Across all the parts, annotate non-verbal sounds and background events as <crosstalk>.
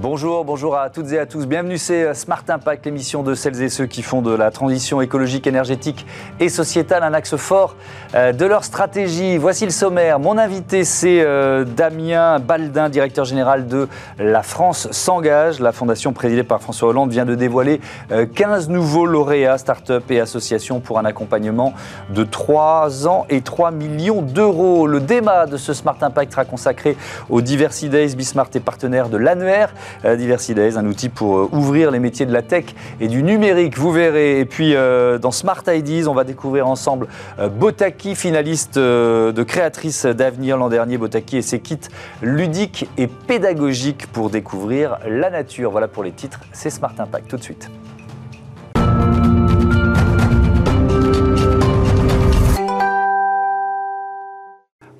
Bonjour, bonjour à toutes et à tous. Bienvenue, c'est Smart Impact, l'émission de celles et ceux qui font de la transition écologique, énergétique et sociétale un axe fort euh, de leur stratégie. Voici le sommaire. Mon invité, c'est euh, Damien Baldin, directeur général de La France s'engage. La fondation présidée par François Hollande vient de dévoiler 15 euh, nouveaux lauréats, start-up et associations pour un accompagnement de 3 ans et 3 millions d'euros. Le débat de ce Smart Impact sera consacré aux Diversity Days. Bismart est partenaire de l'annuaire euh, Diversity Days, un outil pour euh, ouvrir les métiers de la tech et du numérique, vous verrez. Et puis euh, dans Smart Ideas, on va découvrir ensemble Botaki, finaliste de créatrice d'avenir l'an dernier. Botaki et ses kits ludiques et pédagogiques pour découvrir la nature. Voilà pour les titres, c'est Smart Impact tout de suite.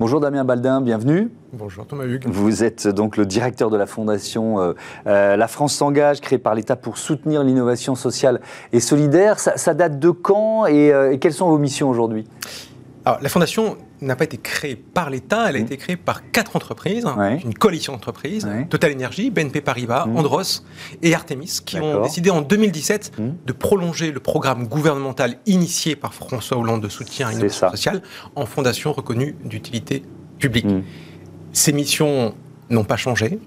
Bonjour Damien Baldin, bienvenue. Bonjour Thomas Hugues. Vous êtes donc le directeur de la fondation euh, euh, La France s'engage, créée par l'État pour soutenir l'innovation sociale et solidaire. Ça, date de quand euh, et quelles sont vos missions aujourd'hui? La fondation n'a pas été créée par l'État, elle a mmh. été créée par quatre entreprises, une coalition d'entreprises, Total Energy, BNP Paribas, mmh. Andros et Artemis, qui ont décidé en 2017 mmh. de prolonger le programme gouvernemental initié par François Hollande de soutien à l'innovation sociale en fondation reconnue d'utilité publique. Ces missions n'ont pas changé.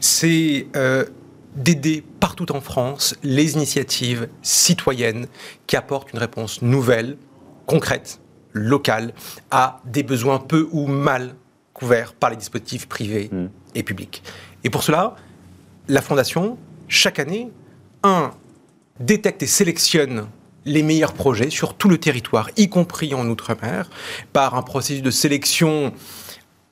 C'est euh, d'aider partout en France les initiatives citoyennes qui apportent une réponse nouvelle, concrète local à des besoins peu ou mal couverts par les dispositifs privés hmm. et publics. Et pour cela, la Fondation, chaque année, un, détecte et sélectionne les meilleurs projets sur tout le territoire, y compris en Outre-mer, par un processus de sélection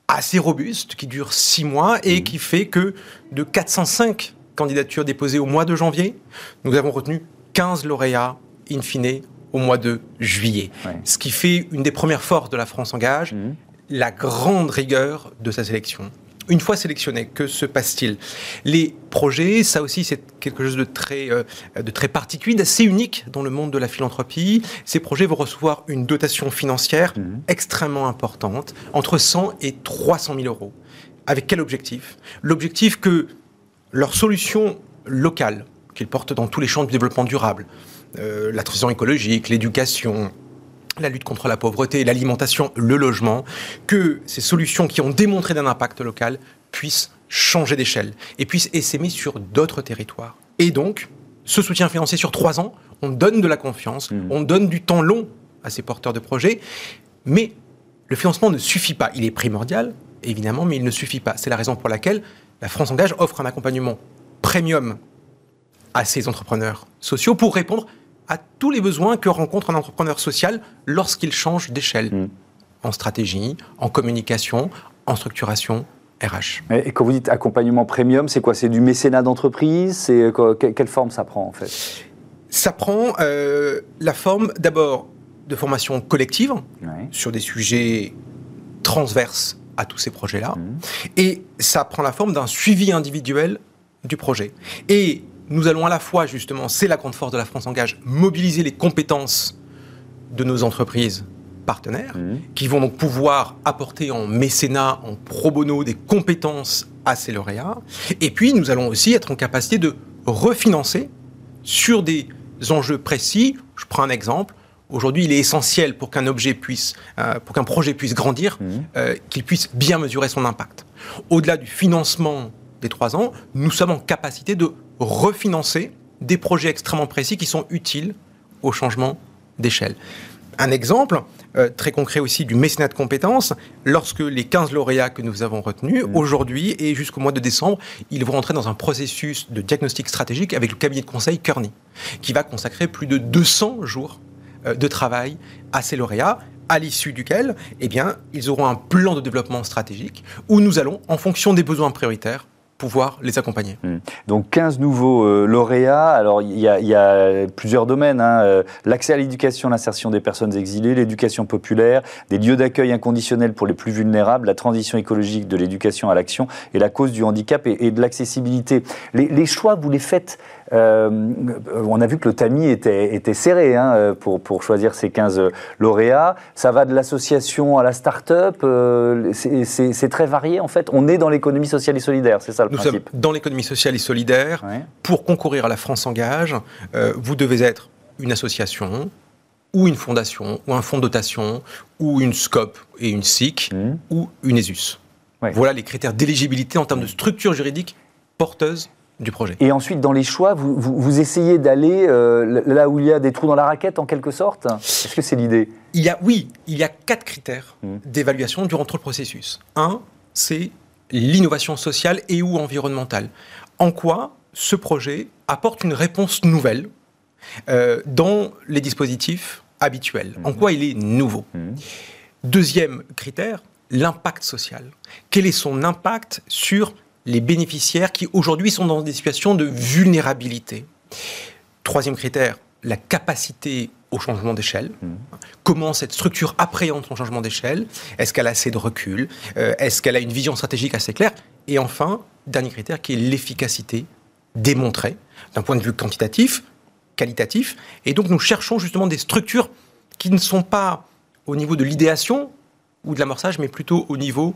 assez robuste qui dure six mois et hmm. qui fait que de 405 candidatures déposées au mois de janvier, nous avons retenu 15 lauréats in fine au mois de juillet. Ce qui fait une des premières forces de la France Engage, mmh. la grande rigueur de sa sélection. Une fois sélectionné, que se passe-t-il? Les projets, ça aussi c'est quelque chose de très, euh, de très particulier, d'assez unique dans le monde de la philanthropie. Ces projets vont recevoir une dotation financière mmh. extrêmement importante, entre 100 et 300 000 euros. Avec quel objectif? L'objectif que leur solution locale, qu'ils portent dans tous les champs du développement durable, euh, la transition écologique, l'éducation, la lutte contre la pauvreté, l'alimentation, le logement, que ces solutions qui ont démontré d'un impact local puissent changer d'échelle et puissent essaimer sur d'autres territoires. Et donc, ce soutien financier sur trois ans, on donne de la confiance, mmh. on donne du temps long à ces porteurs de projets, mais le financement ne suffit pas. Il est primordial, évidemment, mais il ne suffit pas. C'est la raison pour laquelle la France Engage offre un accompagnement premium à ces entrepreneurs sociaux pour répondre à tous les besoins que rencontre un entrepreneur social lorsqu'il change d'échelle, mm. en stratégie, en communication, en structuration. RH. Et quand vous dites accompagnement premium, c'est quoi? C'est du mécénat d'entreprise? C'est quelle forme ça prend en fait? Ça prend euh, la forme d'abord de formation collective sur des sujets transverses à tous ces projets-là, mm. et ça prend la forme d'un suivi individuel du projet. Et nous allons à la fois, justement, c'est la grande force de la France Engage, mobiliser les compétences de nos entreprises partenaires, mmh. qui vont donc pouvoir apporter en mécénat, en pro bono, des compétences à ces lauréats. Et puis, nous allons aussi être en capacité de refinancer sur des enjeux précis. Je prends un exemple. Aujourd'hui, il est essentiel pour qu'un objet puisse, euh, pour qu'un projet puisse grandir, mmh. euh, qu'il puisse bien mesurer son impact. Au-delà du financement des trois ans, nous sommes en capacité de refinancer des projets extrêmement précis qui sont utiles au changement d'échelle. Un exemple euh, très concret aussi du mécénat de compétences, lorsque les 15 lauréats que nous avons retenus, mmh. aujourd'hui et jusqu'au mois de décembre, ils vont entrer dans un processus de diagnostic stratégique avec le cabinet de conseil Kearney, qui va consacrer plus de 200 jours euh, de travail à ces lauréats à l'issue duquel, eh bien, ils auront un plan de développement stratégique où nous allons, en fonction des besoins prioritaires, pouvoir les accompagner. Hmm. Donc 15 nouveaux euh, lauréats. Alors il y, a plusieurs domaines. Hein. Euh, l'accès à l'éducation, l'insertion des personnes exilées, l'éducation populaire, des lieux d'accueil inconditionnels pour les plus vulnérables, la transition écologique de l'éducation à l'action et la cause du handicap et, de l'accessibilité. Les, choix, vous les faites on a vu que le tamis était, était serré hein, pour, pour choisir ces 15 lauréats. Ça va de l'association à la start-up. c'est très varié en fait. On est dans l'économie sociale et solidaire, c'est ça le Nous principe. sommes dans l'économie sociale et solidaire. Pour concourir à la France Engage, vous devez être une association, ou une fondation, ou un fonds de dotation, ou une SCOP et une SIC, mmh. ou une ESUS. Voilà les critères d'éligibilité en termes de structure juridique porteuse du projet. Et ensuite, dans les choix, vous, vous, essayez d'aller euh, là où il y a des trous dans la raquette, en quelque sorte? Est-ce que c'est l'idée? Il y a, Oui, il y a quatre critères mmh. d'évaluation durant tout le processus. Un, c'est l'innovation sociale et ou environnementale. En quoi ce projet apporte une réponse nouvelle euh, dans les dispositifs habituels? En quoi il est nouveau? Mhm. Deuxième critère, l'impact social. Quel est son impact sur les bénéficiaires qui aujourd'hui sont dans des situations de vulnérabilité Troisième critère, la capacité au changement d'échelle. Mhm. Comment cette structure appréhende son changement d'échelle? Est-ce qu'elle a assez de recul? Euh, Est-ce qu'elle a une vision stratégique assez claire? Et enfin, dernier critère qui est l'efficacité démontrée d'un point de vue quantitatif qualitatif. Et donc nous cherchons justement des structures qui ne sont pas au niveau de l'idéation ou de l'amorçage, mais plutôt au niveau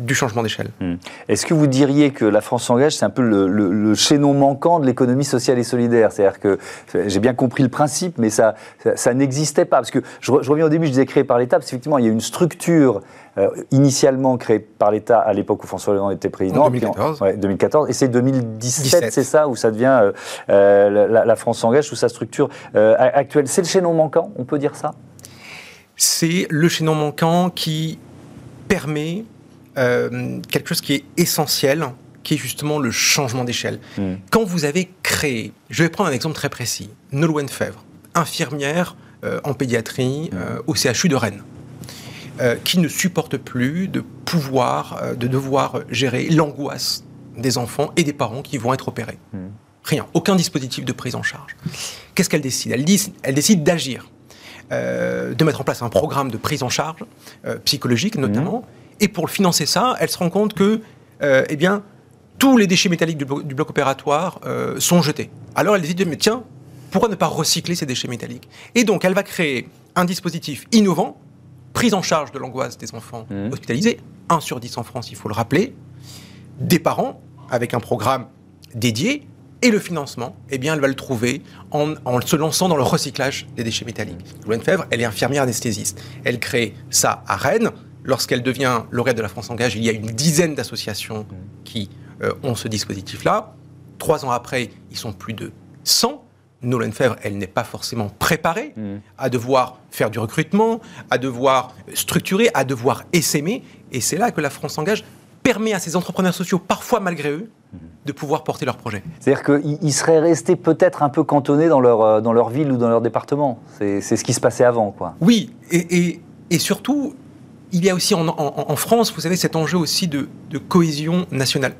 du changement d'échelle. Hmm. Est-ce que vous diriez que la France s'engage, c'est un peu le, chaînon manquant de l'économie sociale et solidaire? C'est-à-dire que j'ai bien compris le principe, mais ça, ça, n'existait pas. Parce que je, reviens au début, je disais créé par l'État, parce qu'effectivement, il y a une structure euh, initialement créée par l'État à l'époque où François Hollande était président. En 2014. 2014. Et c'est 2017, c'est ça, où ça devient euh, euh, la, France s'engage sous sa structure actuelle. C'est le chaînon manquant, on peut dire ça? C'est le chaînon manquant qui permet euh, quelque chose qui est essentiel, qui est justement le changement d'échelle. Hmm. Quand vous avez créé, je vais prendre un exemple très précis, Nolwenn Fèvre, infirmière euh, en pédiatrie euh, au CHU de Rennes, qui ne supporte plus de pouvoir, de devoir gérer l'angoisse des enfants et des parents qui vont être opérés. Hmm. Rien, aucun dispositif de prise en charge. Qu'est-ce qu'elle décide? Elle, elle décide d'agir, de mettre en place un programme de prise en charge psychologique notamment. Et pour financer ça, elle se rend compte que, euh, eh bien, tous les déchets métalliques du, bloc, opératoire euh, sont jetés. Alors elle dit, mais tiens, pourquoi ne pas recycler ces déchets métalliques? Et donc elle va créer un dispositif innovant, prise en charge de l'angoisse des enfants mmh. hospitalisés, 1 sur 10 en France, il faut le rappeler, des parents, avec un programme dédié, et le financement, eh bien, elle va le trouver en, se lançant dans le recyclage des déchets métalliques. Louane Fèvre, elle est infirmière anesthésiste. Elle crée ça à Rennes, lorsqu'elle devient lauréate de la France Engage, il y a une dizaine d'associations qui euh, ont ce dispositif-là. Trois ans après, ils sont plus de 100. Nolan Fèvre, elle n'est pas forcément préparée mm. à devoir faire du recrutement, à devoir structurer, à devoir essaimer. Et c'est là que la France Engage permet à ces entrepreneurs sociaux, parfois malgré eux, de pouvoir porter leur projet. C'est-à-dire qu'ils seraient restés peut-être un peu cantonnés dans leur, euh, dans leur ville ou dans leur département. C'est ce qui se passait avant, quoi. Oui, et, et, et surtout, il y a aussi en, France, vous savez, cet enjeu aussi de, cohésion nationale.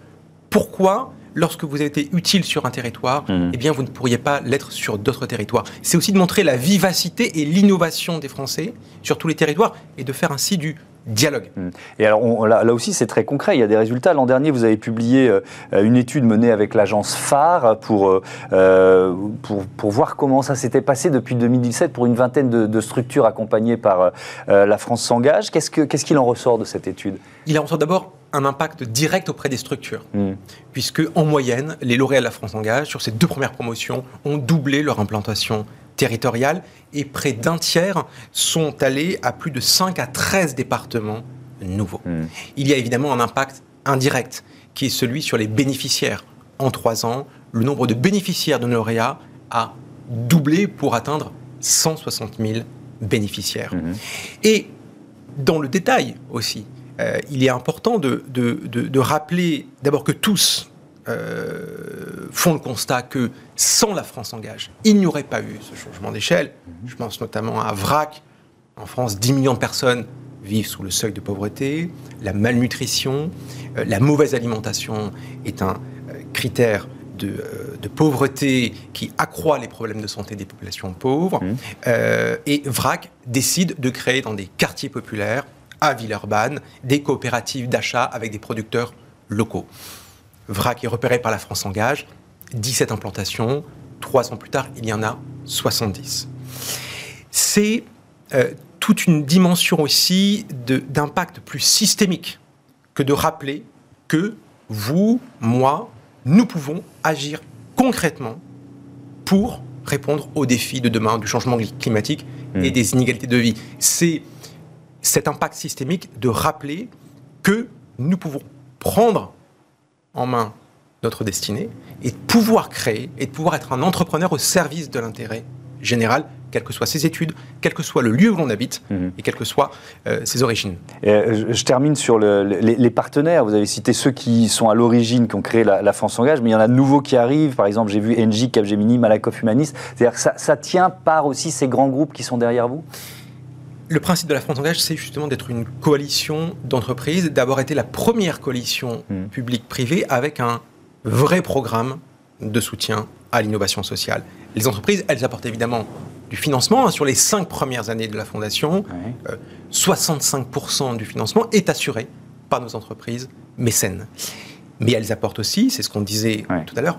Pourquoi lorsque vous avez été utile sur un territoire, mmh. eh bien, vous ne pourriez pas l'être sur d'autres territoires? C'est aussi de montrer la vivacité et l'innovation des Français sur tous les territoires et de faire ainsi du dialogue. Mmh. Et alors là, aussi, c'est très concret. Il y a des résultats. L'an dernier, vous avez publié euh, une étude menée avec l'agence phare pour, euh, pour, pour, voir comment ça s'était passé depuis 2017 pour une vingtaine de, structures accompagnées par euh, La France s'engage. Qu'est-ce qu'il en ressort de cette étude? Il en ressort d'abord un impact direct auprès des structures, mmh. puisque en moyenne, les lauréats de La France s'engage, sur ces deux premières promotions, ont doublé leur implantation territoriale et près d'un tiers sont allés à plus de 5 à 13 départements nouveaux. Hmm. Il y a évidemment un impact indirect qui est celui sur les bénéficiaires. En trois ans, le nombre de bénéficiaires de lauréats a doublé pour atteindre 160 000 bénéficiaires. Hmm. Et dans le détail aussi, euh, il est important de, de rappeler d'abord que tous, euh, font le constat que sans la France engage, il n'y aurait pas eu ce changement d'échelle. Mhm. Je pense notamment à VRAC. En France, 10 millions de personnes vivent sous le seuil de pauvreté. La malnutrition, euh, la mauvaise alimentation est un euh, critère de, pauvreté qui accroît les problèmes de santé des populations pauvres. Mhm. et VRAC décide de créer dans des quartiers populaires, à Villeurbanne, des coopératives d'achat avec des producteurs locaux. VRAC est repéré par la France Engage. 17 implantations. Trois ans plus tard, il y en a 70. C'est euh, toute une dimension aussi d'impact plus systémique que de rappeler que vous, moi, nous pouvons agir concrètement pour répondre aux défis de demain du changement climatique et hmm. des inégalités de vie. C'est cet impact systémique de rappeler que nous pouvons prendre en main notre destinée et de pouvoir créer et de pouvoir être un entrepreneur au service de l'intérêt général, quelles que soient ses études, quel que soit le lieu où l'on habite mhm. et quelles que soient euh, ses origines. Euh, je, termine sur les, partenaires. Vous avez cité ceux qui sont à l'origine, qui ont créé la, France Engage, mais il y en a de nouveaux qui arrivent. Par exemple, j'ai vu Engie, Capgemini, Malakoff Humanis. C'est-à-dire que ça, ça tient par aussi ces grands groupes qui sont derrière vous? Le principe de la France Engage, c'est justement d'être une coalition d'entreprises, d'avoir été la première coalition mmh. publique-privée avec un vrai programme de soutien à l'innovation sociale. Les entreprises, elles apportent évidemment du financement. Hein, sur les cinq premières années de la fondation, 65% euh, du financement est assuré par nos entreprises mécènes. Mais elles apportent aussi, c'est ce qu'on disait tout à l'heure,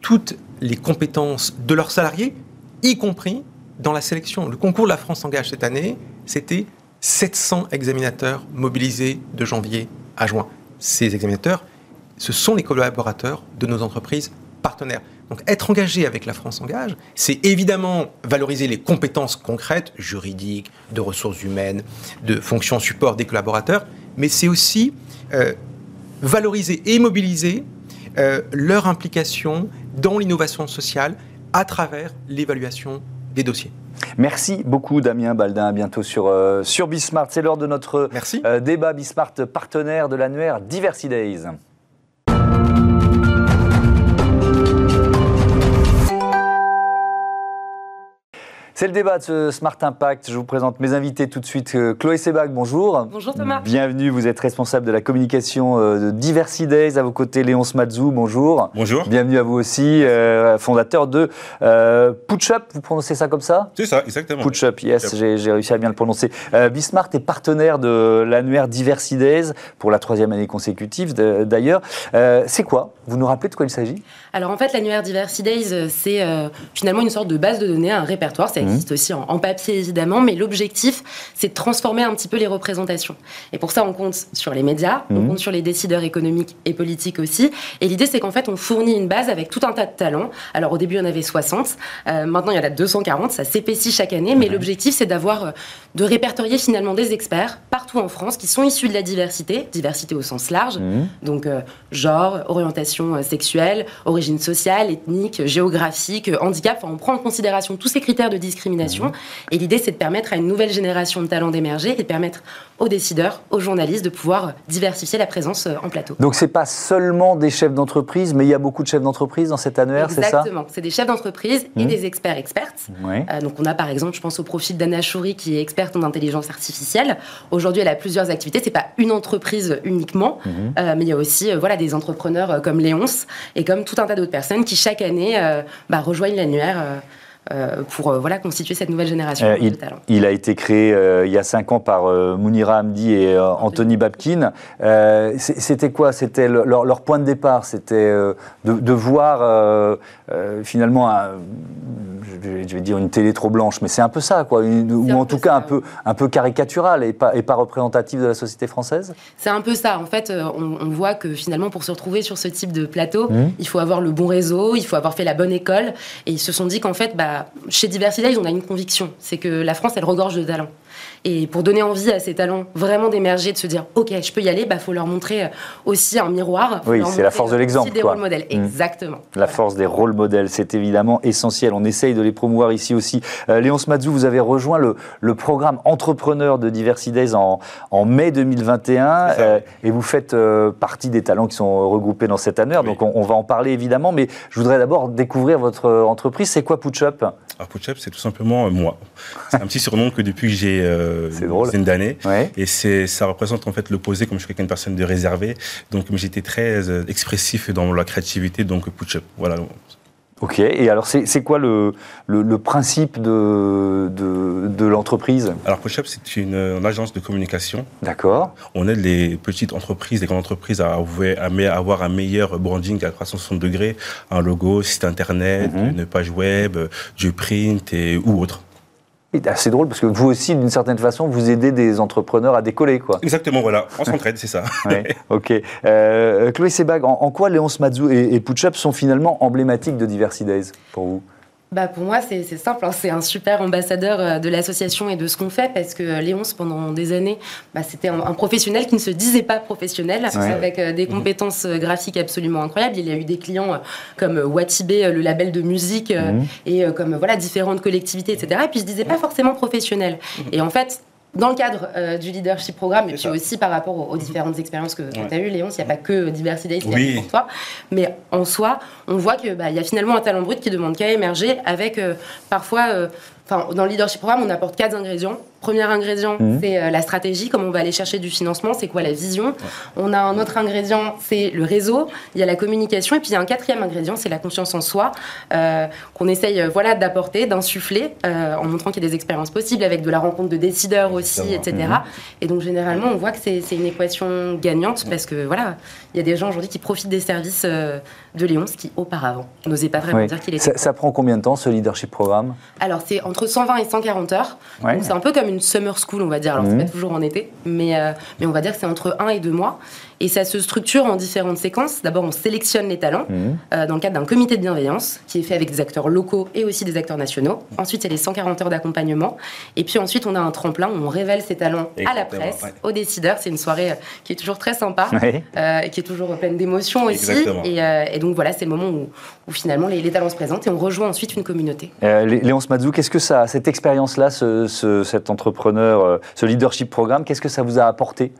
toutes les compétences de leurs salariés, y compris dans la sélection. Le concours de la France engage cette année, c'était 700 examinateurs mobilisés de janvier à juin. Ces examinateurs, ce sont les collaborateurs de nos entreprises partenaires. Donc être engagé avec la France Engage, c'est évidemment valoriser les compétences concrètes, juridiques, de ressources humaines, de fonctions support des collaborateurs, mais c'est aussi euh, valoriser et mobiliser euh, leur implication dans l'innovation sociale à travers l'évaluation des dossiers. Merci beaucoup Damien Baldin, à bientôt sur, euh, sur Bismart. C'est l'heure de notre euh, débat Bismart partenaire de l'annuaire Diversity Days. C'est le débat de ce Smart Impact. Je vous présente mes invités tout de suite. Euh, Chloé Sebag, bonjour. Bonjour Thomas. Bienvenue, vous êtes responsable de la communication euh, de Diversity Days. À vos côtés, Léon Smadzou, bonjour. Bonjour. Bienvenue à vous aussi, euh, fondateur de euh, Up. Vous prononcez ça comme ça? C'est ça, exactement. Up, yes, j'ai réussi à bien le prononcer. Euh, Bismart est partenaire de l'annuaire Diversity Days pour la troisième année consécutive d'ailleurs. c'est quoi? Vous nous rappelez de quoi il s'agit? Alors en fait, l'annuaire Diversity Days, c'est finalement une sorte de base de données, un répertoire. Ça existe mmh. aussi en, papier évidemment, mais l'objectif, c'est de transformer un petit peu les représentations. Et pour ça, on compte sur les médias, on mmh. compte sur les décideurs économiques et politiques aussi. Et l'idée, c'est qu'en fait, on fournit une base avec tout un tas de talents. Alors au début, il y en avait 60, euh, maintenant il y en a 240, ça s'épaissit chaque année, mais l'objectif, c'est d'avoir, euh, de répertorier finalement des experts partout en France qui sont issus de la diversité, diversité au sens large, mmh. donc euh, genre, orientation sexuelle, origine sociale, ethnique, géographique, handicap, enfin, on prend en considération tous ces critères de discrimination discrimination. Et l'idée, c'est de permettre à une nouvelle génération de talents d'émerger et de permettre aux décideurs, aux journalistes de pouvoir diversifier la présence euh, en plateau. Donc c'est pas seulement des chefs d'entreprise, mais il y a beaucoup de chefs d'entreprise dans cet annuaire, c'est ça? Exactement, c'est des chefs d'entreprise et mmh. des experts expertes. Euh, donc on a par exemple, je pense au profil d'Anna Chouri qui est experte en intelligence artificielle. Aujourd'hui, elle a plusieurs activités, c'est pas une entreprise uniquement, mmh. euh, mais il y a aussi voilà des entrepreneurs comme Léonce et comme tout un tas d'autres personnes qui chaque année bah, rejoignent l'annuaire. Euh, pour euh, voilà, constituer cette nouvelle génération euh, de il, talents. Il a été créé il y a cinq ans par Mounira Hamdi et Anthony Babkin. C'était quoi? C'était leur, point de départ? C'était de, voir finalement, je vais dire une télé trop blanche, mais c'est un peu ça, quoi, ou en tout cas un peu, un peu caricatural et pas, et pas représentatif de la société française? C'est un peu ça. En fait, on, voit que finalement, pour se retrouver sur ce type de plateau, mmh. il faut avoir le bon réseau, il faut avoir fait la bonne école. Et ils se sont dit qu'en fait, bah, chez Diversity on a une conviction, c'est que la France, elle regorge de talents. Et pour donner envie à ces talents vraiment d'émerger, de se dire ok, je peux y aller, bah faut leur montrer euh, aussi un miroir. Oui, c'est la force de l'exemple. Des rôles modèles, mmh. exactement. La force des rôles modèles, c'est évidemment essentiel. On essaye de les promouvoir ici aussi. Euh, Léon Smadzou, vous avez rejoint le, le, programme entrepreneur de Diversity Days en, en mai 2021 euh, et vous faites partie des talents qui sont regroupés dans cette année. Donc on, va en parler évidemment, mais je voudrais d'abord découvrir votre entreprise. C'est quoi Putchup Alors c'est tout simplement moi. C'est un petit surnom que depuis que j'ai euh, <laughs> une dizaine d'années. Et c'est, ça représente en fait l'opposé, comme je suis quelqu'un de personne de réservé. Donc j'étais très euh, expressif dans la créativité, donc putsch up. Voilà. Ok, et alors c'est quoi le, le, principe de, de, l'entreprise? Alors PushUp, c'est une, agence de communication. D'accord. On aide les petites entreprises, les grandes entreprises à, à, avoir un meilleur branding à 360 degrés, un logo, site internet, mhm. une page web, du print et, ou autre. C'est drôle parce que vous aussi, d'une certaine façon, vous aidez des entrepreneurs à décoller, quoi. Exactement, voilà. On <laughs> s'entraide, c'est ça. ok. Euh, Chloé Sebag, en, quoi Léonce Mazou et, et sont finalement emblématiques de Diversity Days pour vous? Bah pour moi, c'est simple. Hein. C'est un super ambassadeur euh, de l'association et de ce qu'on fait parce que Léonce, pendant des années, bah, c'était un, professionnel qui ne se disait pas professionnel, avec euh, des mhm. compétences euh, graphiques absolument incroyables. Il y a eu des clients comme Watibé, le label de musique, mhm. et comme voilà différentes collectivités, etc. Et puis, il se disait pas forcément professionnel. Mhm. Et en fait, dans le cadre euh, du leadership programme, et puis aussi par rapport aux, différentes expériences que, tu as eues, Léon, il n'y a pas que Diversity Days qui pour toi, mais en soi, on voit qu'il bah, y a finalement un talent brut qui demande qu'à émerger avec euh, parfois, dans le leadership programme, on apporte quatre ingrédients Premier ingrédient, mhm. c'est euh, la stratégie, comment on va aller chercher du financement, c'est quoi la vision. On a un autre ingrédient, c'est le réseau, il y a la communication, et puis il y a un quatrième ingrédient, c'est la confiance en soi, euh, qu'on essaye euh, voilà, d'apporter, d'insuffler, en montrant qu'il y a des expériences possibles, avec de la rencontre de décideurs aussi, etc. Mhm. Et donc généralement, on voit que c'est une équation gagnante, parce que voilà, il y a des gens aujourd'hui qui profitent des services de Léon, ce qui auparavant n'osait pas vraiment dire qu'il était. Ça, ça, prend combien de temps ce leadership programme? Alors c'est entre 120 et 140 heures. C'est un peu comme une summer school, on va dire. Alors, c'est mhm. pas toujours en été, mais, euh, mais on va dire que c'est entre un et deux mois. Et ça se structure en différentes séquences. D'abord, on sélectionne les talents mhm. euh, dans le cadre d'un comité de bienveillance qui est fait avec des acteurs locaux et aussi des acteurs nationaux. Ensuite, il y a les 140 heures d'accompagnement. Et puis ensuite, on a un tremplin où on révèle ces talents à la presse, aux décideurs. C'est une soirée euh, qui est toujours très sympa euh, et qui est toujours pleine d'émotions aussi. Et, donc voilà, c'est le moment où, finalement les, talents se présentent et on rejoint ensuite une communauté. Léonce Mazou, qu'est-ce que ça, cette expérience-là, ce, cet entrepreneur, ce leadership programme, qu'est-ce que ça vous a apporté?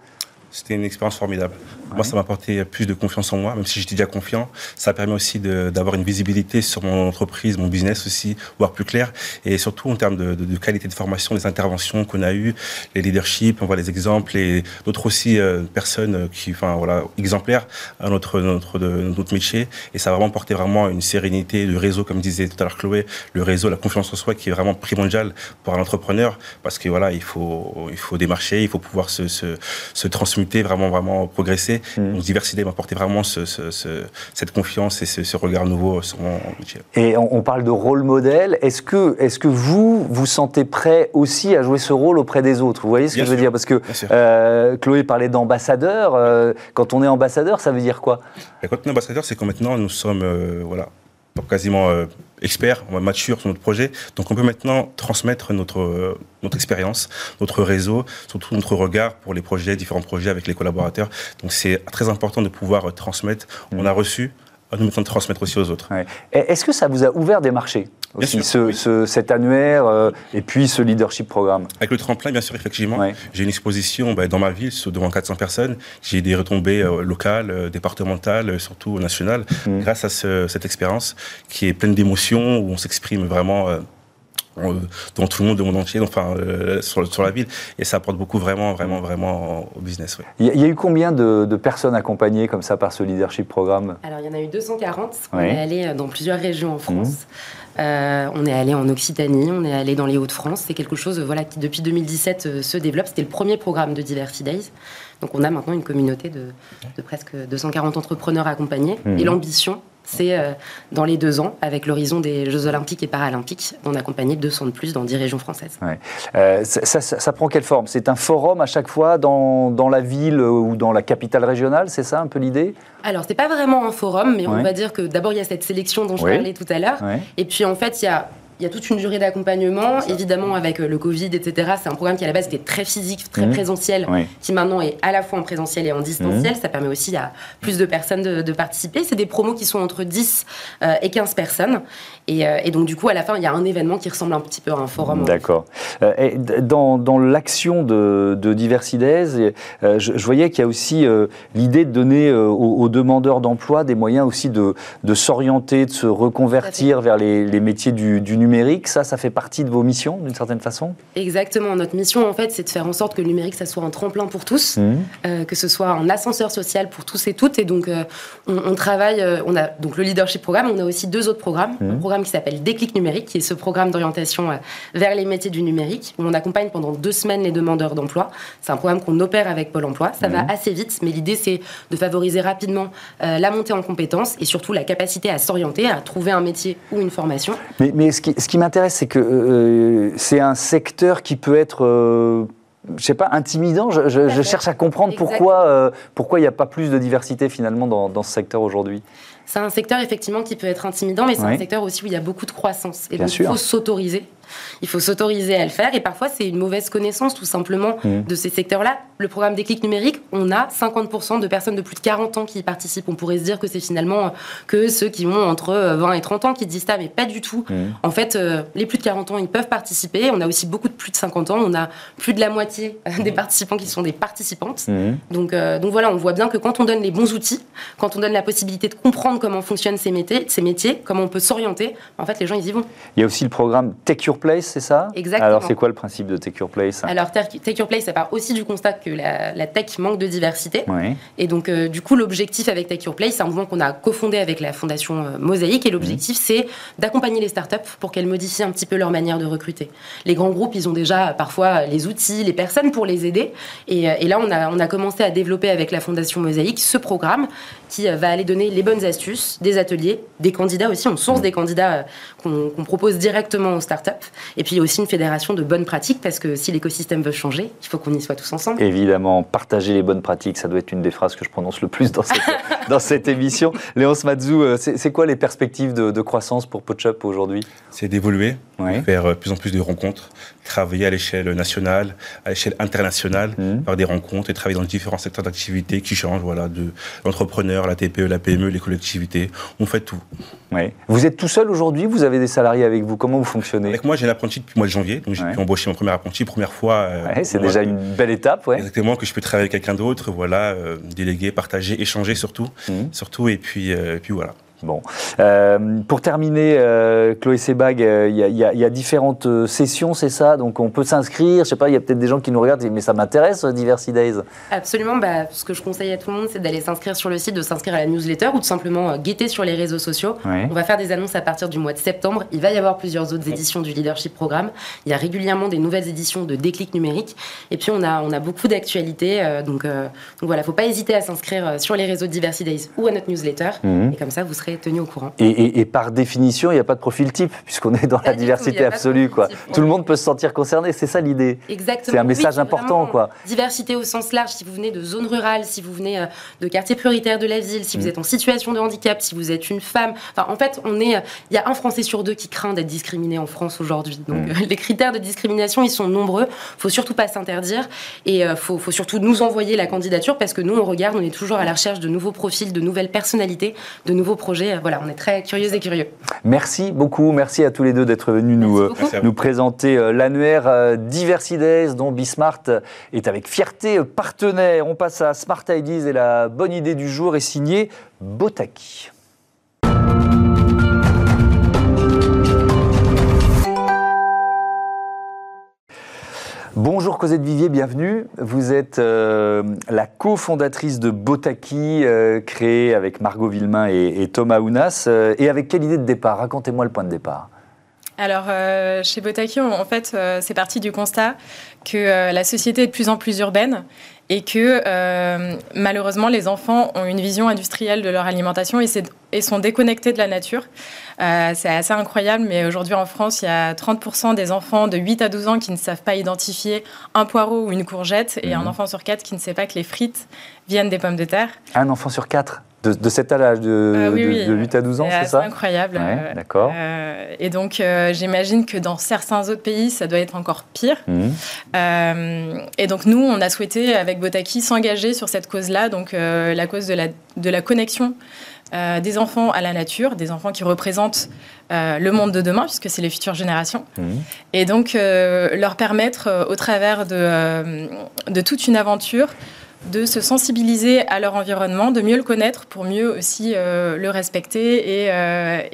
C'était une expérience formidable. Moi, ça m'a apporté plus de confiance en moi, même si j'étais déjà confiant. Ça permet aussi d'avoir une visibilité sur mon entreprise, mon business aussi, voir plus clair. Et surtout en termes de, de, qualité de formation, les interventions qu'on a eues, les leaderships, on voit les exemples et d'autres aussi euh, personnes qui, enfin voilà, exemplaires à notre, notre, de, notre métier. Et ça a vraiment porté vraiment une sérénité, le réseau, comme disait tout à l'heure Chloé, le réseau, la confiance en soi qui est vraiment primordial pour un entrepreneur parce que voilà, il faut, il faut démarcher, il faut pouvoir se, se, se transmuter, vraiment, vraiment progresser. Donc Diversité m'a apporté vraiment cette confiance et ce, regard nouveau sur mon métier. Et on, parle de rôle modèle. Est-ce que, est que vous, vous sentez prêt aussi à jouer ce rôle auprès des autres? Vous voyez ce que je veux dire? Parce que euh, Chloé parlait d'ambassadeur. Euh, quand on est ambassadeur, ça veut dire quoi? Quand on est ambassadeur, c'est que maintenant nous sommes euh, voilà, quasiment euh, expert, on mature sur notre projet. Donc on peut maintenant transmettre notre, notre expérience, notre réseau, surtout notre regard pour les projets, différents projets avec les collaborateurs. Donc c'est très important de pouvoir transmettre. On a reçu à nous de transmettre aussi aux autres. Est-ce que ça vous a ouvert des marchés aussi, ce, cet annuaire euh, et puis ce leadership programme? Avec le tremplin, bien sûr, effectivement. J'ai une exposition bah, dans ma ville devant 400 personnes. J'ai des retombées euh, locales, euh, départementales, surtout nationales, mmh. grâce à cette expérience qui est pleine d'émotions, où on s'exprime vraiment dans tout le monde, le monde entier, enfin euh, sur, sur, la ville, et ça apporte beaucoup vraiment, vraiment, vraiment au business. Il y, a eu combien de, personnes accompagnées comme ça par ce leadership programme? Alors il y en a eu 240. On est allé euh, dans plusieurs régions en France. Mmh. on est allé en Occitanie, on est allé dans les Hauts-de-France. C'est quelque chose, voilà, qui depuis 2017 se développe. C'était le premier programme de Diversity Days. Donc on a maintenant une communauté de, de presque 240 entrepreneurs accompagnés. Mmh. Et l'ambition, c'est euh, dans les deux ans, avec l'horizon des Jeux Olympiques et Paralympiques, d'en accompagner 200 de plus dans 10 régions françaises. Euh, ça, prend quelle forme? C'est un forum à chaque fois dans, dans, la ville ou dans la capitale régionale C'est ça un peu l'idée? Alors, c'est pas vraiment un forum, mais on va dire que d'abord, il y a cette sélection dont je parlais tout à l'heure. Et puis, en fait, il y a il y a toute une durée d'accompagnement. Évidemment, avec euh, le Covid, etc., c'est un programme qui à la base était très physique, très mmh. présentiel, qui maintenant est à la fois en présentiel et en distanciel. Mmh. Ça permet aussi à plus de personnes de, participer. C'est des promos qui sont entre 10 euh, et 15 personnes. Euh, et, donc, du coup, à la fin, il y a un événement qui ressemble un petit peu à un forum. D'accord. dans, dans l'action de, de Diversides, je, voyais qu'il y a aussi l'idée de donner aux, demandeurs d'emploi des moyens aussi de, de s'orienter, de se reconvertir vers les, les métiers du, du numérique numérique. Ça, ça fait partie de vos missions d'une certaine façon Exactement. Notre mission, en fait, c'est de faire en sorte que le numérique, ça soit un tremplin pour tous, mmh. euh, que ce soit un ascenseur social pour tous et toutes. Et donc, euh, on, travaille, euh, on a donc le leadership programme, on a aussi deux autres programmes. Mmh. Un programme qui s'appelle Déclic numérique, qui est ce programme d'orientation vers les métiers du numérique, où on accompagne pendant deux semaines les demandeurs d'emploi. C'est un programme qu'on opère avec Pôle emploi. Ça va mmh. assez vite, mais l'idée, c'est de favoriser rapidement la montée en compétences et surtout la capacité à s'orienter, à trouver un métier ou une formation. Mais, mais ce qui, ce qui m'intéresse, c'est que euh, c'est un secteur qui peut être... Euh, je sais pas, intimidant. Je, cherche à comprendre pourquoi euh, pourquoi il n'y a pas plus de diversité finalement dans, dans ce secteur aujourd'hui. C'est un secteur effectivement qui peut être intimidant, mais c'est un secteur aussi où il y a beaucoup de croissance. Et donc il faut s'autoriser il faut s'autoriser à le faire et parfois c'est une mauvaise connaissance tout simplement mmh. de ces secteurs-là. Le programme des clics numériques, on a 50% de personnes de plus de 40 ans qui y participent. On pourrait se dire que c'est finalement que ceux qui ont entre 20 et 30 ans qui disent ça, mais pas du tout. Mmh. En fait, euh, les plus de 40 ans, ils peuvent participer. On a aussi beaucoup de plus de 50 ans. On a plus de la moitié des mmh. participants qui sont des participantes. Donc, euh, donc voilà, on voit bien que quand on donne les bons outils, quand on donne la possibilité de comprendre comment fonctionnent ces métiers, ces métiers comment on peut s'orienter, en fait, les gens, ils y vont. Il y a aussi le programme Take Your Place, c'est ça? Exactement. Alors, c'est quoi le principe de Take Your Place? Alors, Take Your Place, ça part aussi du constat que la, tech manque de diversité. Et donc, euh, du coup, l'objectif avec Take Your Place, c'est un mouvement qu'on a cofondé avec la fondation euh, Mosaïque. Et l'objectif, mmh. c'est d'accompagner les startups pour qu'elles modifient un petit peu leur manière de recruter. Les grands groupes, ils ont déjà parfois les outils, les personnes pour les aider. Et, euh, là, on a, on a commencé à développer avec la fondation Mosaïque ce programme qui va aller donner les bonnes astuces, des ateliers, des candidats aussi. On source mmh. des candidats qu'on propose directement aux startups. Et puis aussi une fédération de bonnes pratiques, parce que si l'écosystème veut changer, il faut qu'on y soit tous ensemble. Évidemment, partager les bonnes pratiques, ça doit être une des phrases que je prononce le plus dans cette, <laughs> dans cette émission. Léonce Mazou, euh, c'est quoi les perspectives de, croissance pour PodChop aujourd'hui? C'est d'évoluer, faire de euh, plus en plus de rencontres, travailler à l'échelle nationale, à l'échelle internationale, mmh. faire des rencontres et travailler dans différents secteurs d'activité qui changent, voilà, de l'entrepreneur, la TPE, la PME, les collectivités. On fait tout. Ouais. Vous êtes tout seul aujourd'hui Vous avez des salariés avec vous Comment vous fonctionnez? Avec moi, j'ai un apprenti depuis le mois de janvier. Donc, j'ai pu embaucher mon premier apprenti, première fois. Euh, c'est déjà une belle étape. Ouais. Exactement, que je peux travailler avec quelqu'un d'autre, voilà, euh, déléguer, partager, échanger surtout. Mmh. Surtout, et puis, euh, et puis voilà. Bon. Euh, pour terminer, euh, Chloé Sebag, il euh, y, a différentes sessions, c'est ça? Donc on peut s'inscrire. Je sais pas, il y a peut-être des gens qui nous regardent, mais ça m'intéresse, Diversity Days. Absolument. Bah, ce que je conseille à tout le monde, c'est d'aller s'inscrire sur le site, de s'inscrire à la newsletter ou tout simplement guetter sur les réseaux sociaux. On va faire des annonces à partir du mois de septembre. Il va y avoir plusieurs autres éditions du Leadership Programme. Il y a régulièrement des nouvelles éditions de Déclic numérique. Et puis on a, on a beaucoup d'actualités. donc, donc voilà, faut pas hésiter à s'inscrire sur les réseaux de Diversity Days ou à notre newsletter. Mhm. Et comme ça, vous serez tenu au courant. Et, par définition, il n'y a pas de profil type, puisqu'on est dans la diversité absolue. Quoi. Tout le monde peut se sentir concerné, c'est ça l'idée. Exactement. C'est un message important. Quoi. Diversité au sens large, si vous venez de zone rurale, si vous venez euh, de quartier prioritaire de la ville, si vous mm. êtes en situation de handicap, si vous êtes une femme. Enfin, en fait, on est, euh, il y a un Français sur deux qui craint d'être discriminé en France aujourd'hui. Donc, mm. euh, les critères de discrimination, ils sont nombreux. faut surtout pas s'interdire et il faut, faut surtout nous envoyer la candidature parce que nous, on regarde, on est toujours à la recherche de nouveaux profils, de nouvelles personnalités, de nouveaux projets. Voilà, on est très curieux et curieux. Merci beaucoup, merci à tous les deux d'être venus nous, euh, nous présenter euh, l'annuaire euh, Diversides dont Bismart est avec fierté partenaire. On passe à Smart Ideas et la bonne idée du jour est signée Botaki. Bonjour Cosette Vivier, bienvenue. Vous êtes euh, la cofondatrice de Botaki, euh, créée avec Margot Villemain et, Thomas Ounas. Euh, et avec quelle idée de départ? Racontez-moi le point de départ. Alors, chez Botaki, en fait, c'est parti du constat que la société est de plus en plus urbaine et que malheureusement, les enfants ont une vision industrielle de leur alimentation et, et sont déconnectés de la nature. Euh, c'est assez incroyable, mais aujourd'hui en France, il y a 30% des enfants de 8 à 12 ans qui ne savent pas identifier un poireau ou une courgette, et un mhm. enfant sur 4 qui ne sait pas que les frites viennent des pommes de terre. Un enfant sur 4 de, cet âge de, 8 euh, à 12 ans, c'est ça C'est incroyable. Euh, d'accord. et donc, j'imagine que dans certains autres pays, ça doit être encore pire. Mhm. et donc, nous, on a souhaité, avec Botaki, s'engager sur cette cause-là, donc la cause de la, de la connexion euh, des enfants à la nature, des enfants qui représentent euh, le monde de demain, puisque c'est les futures générations. Mmh. Et donc, euh, leur permettre, au travers de, de, toute une aventure, de se sensibiliser à leur environnement, de mieux le connaître pour mieux aussi le respecter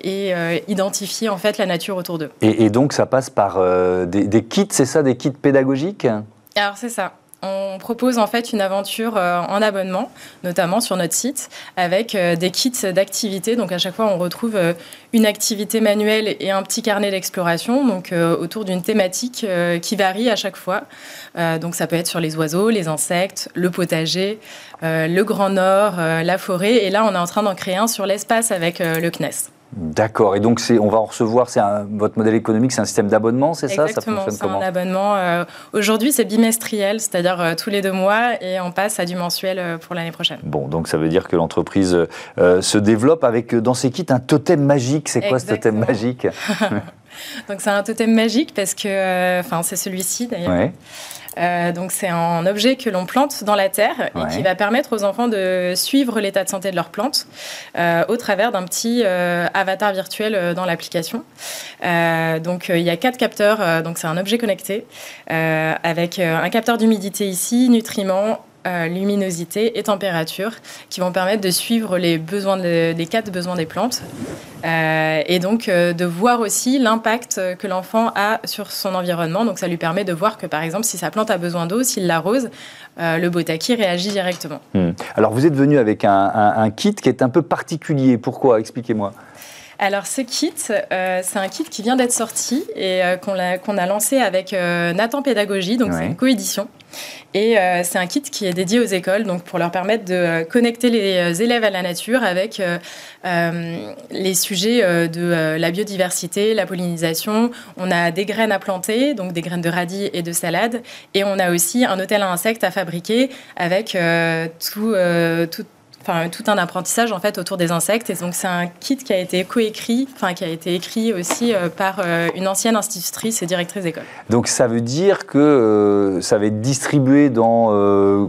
et, identifier en fait la nature autour d'eux. Et, donc ça passe par des, des kits, c'est ça, des kits pédagogiques? Alors c'est ça. On propose en fait une aventure euh, en abonnement, notamment sur notre site, avec euh, des kits d'activités. Donc à chaque fois, on retrouve euh, une activité manuelle et un petit carnet d'exploration, donc autour d'une thématique qui varie à chaque fois. Donc ça peut être sur les oiseaux, les insectes, le potager, le Grand Nord, la forêt. Et là, on est en train d'en créer un sur l'espace avec le CNES. D'accord. Et donc, on va en recevoir, c'est votre modèle économique, c'est un système d'abonnement, c'est ça? Ça fonctionne c'est un abonnement. Euh, aujourd'hui, c'est bimestriel, c'est-à-dire euh, tous les deux mois, et on passe à du mensuel euh, pour l'année prochaine. Bon, donc ça veut dire que l'entreprise se développe avec, dans ses kits, un totem magique. C'est quoi ce totem magique? <laughs> Donc, c'est un totem magique parce que, enfin, c'est celui-ci d'ailleurs. Euh, donc c'est un objet que l'on plante dans la terre et qui va permettre aux enfants de suivre l'état de santé de leurs plantes euh, au travers d'un petit euh, avatar virtuel dans l'application. donc il y a quatre capteurs, donc c'est un objet connecté avec un capteur d'humidité ici, nutriments, luminosité et température qui vont permettre de suivre les, besoins les quatre besoins des plantes euh, et donc euh, de voir aussi l'impact que l'enfant a sur son environnement. Donc ça lui permet de voir que par exemple si sa plante a besoin d'eau, s'il l'arrose, le botaki réagit directement. Hmm. Alors vous êtes venu avec un, kit qui est un peu particulier. Pourquoi? Expliquez-moi. Alors ce kit, c'est un kit qui vient d'être sorti et qu'on a, lancé avec Nathan Pédagogie, donc c'est une coédition. Et euh, c'est un kit qui est dédié aux écoles, donc pour leur permettre de euh, connecter les euh, élèves à la nature avec les sujets de la biodiversité, la pollinisation. On a des graines à planter, donc des graines de radis et de salade. Et on a aussi un hôtel à insectes à fabriquer avec tout, tout enfin tout un apprentissage en fait autour des insectes. Et donc c'est un kit qui a été coécrit, enfin qui a été écrit aussi euh, par euh, une ancienne institutrice et directrice d'école. Donc ça veut dire que euh, ça va être distribué dans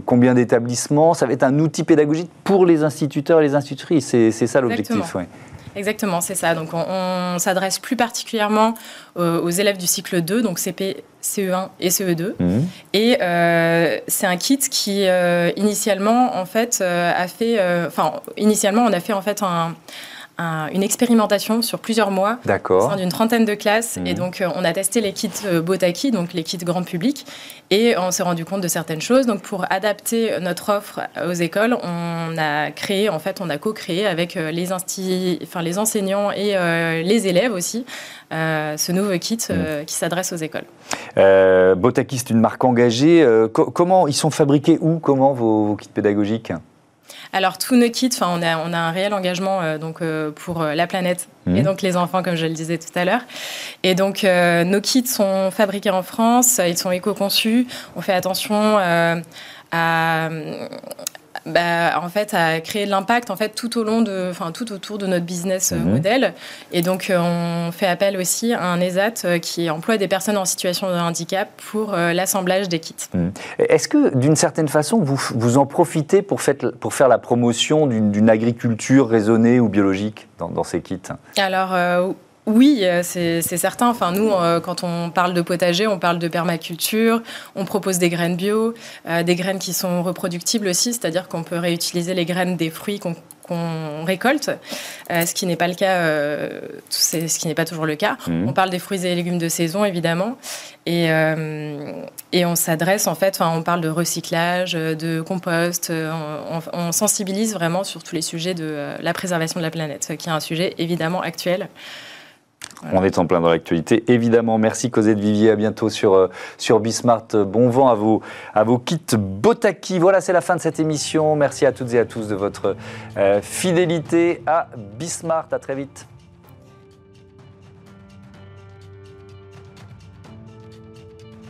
combien d'établissements? Ça va être un outil pédagogique pour les instituteurs et les institutrices. C'est ça l'objectif. Ouais. Exactement, c'est ça. Donc on, s'adresse plus particulièrement aux, élèves du cycle 2, donc CP, CE1 et CE2. Mhm. Et euh, c'est un kit qui euh, initialement en fait euh, a fait, enfin initialement on a fait en fait un une expérimentation sur plusieurs mois au sein d'une trentaine de classes. Et mmh. donc, euh, on a testé les kits euh, Botaki, donc les kits grand public, et on s'est rendu compte de certaines choses. Donc, pour adapter notre offre aux écoles, on a créé, en fait, on a co-créé avec euh, les, enfin, les enseignants et les élèves aussi ce nouveau kit mmh. qui s'adresse aux écoles. Botaki, c'est une marque engagée. comment ils sont fabriqués où? Comment vos kits pédagogiques? Alors, tous nos kits, on a, on a un réel engagement euh, donc, euh, pour euh, la planète et mhm. donc les enfants, comme je le disais tout à l'heure. Et donc, nos kits sont fabriqués en France, ils sont éco-conçus. On fait attention à, bah, en fait, à créer de l'impact en fait tout au long de, enfin tout autour de notre business euh, mhm. model. Et donc, euh, on fait appel aussi à un ESAT euh, qui emploie des personnes en situation de handicap pour l'assemblage des kits. Mhm. Est-ce que, d'une certaine façon, vous, vous en profitez pour, pour faire la promotion d'une agriculture raisonnée ou biologique dans, dans ces kits? Alors oui, euh, c'est certain. Enfin, nous, euh, quand on parle de potager, on parle de permaculture. On propose des graines bio, euh, des graines qui sont reproductibles aussi, c'est-à-dire qu'on peut réutiliser les graines des fruits qu'on récolte, ce qui n'est pas le cas, ce qui n'est pas toujours le cas. Mmh. On parle des fruits et légumes de saison, évidemment, et, et on s'adresse en fait, on parle de recyclage, de compost, on, on, sensibilise vraiment sur tous les sujets de la préservation de la planète, qui est un sujet évidemment actuel. On est en plein dans l'actualité. Évidemment, merci Cosette Vivier. À bientôt sur, euh, Bismart. Bon vent à vos, à kits Botaki. Voilà, c'est la fin de cette émission. Merci à toutes et à tous de votre euh, fidélité à Bismart. À très vite.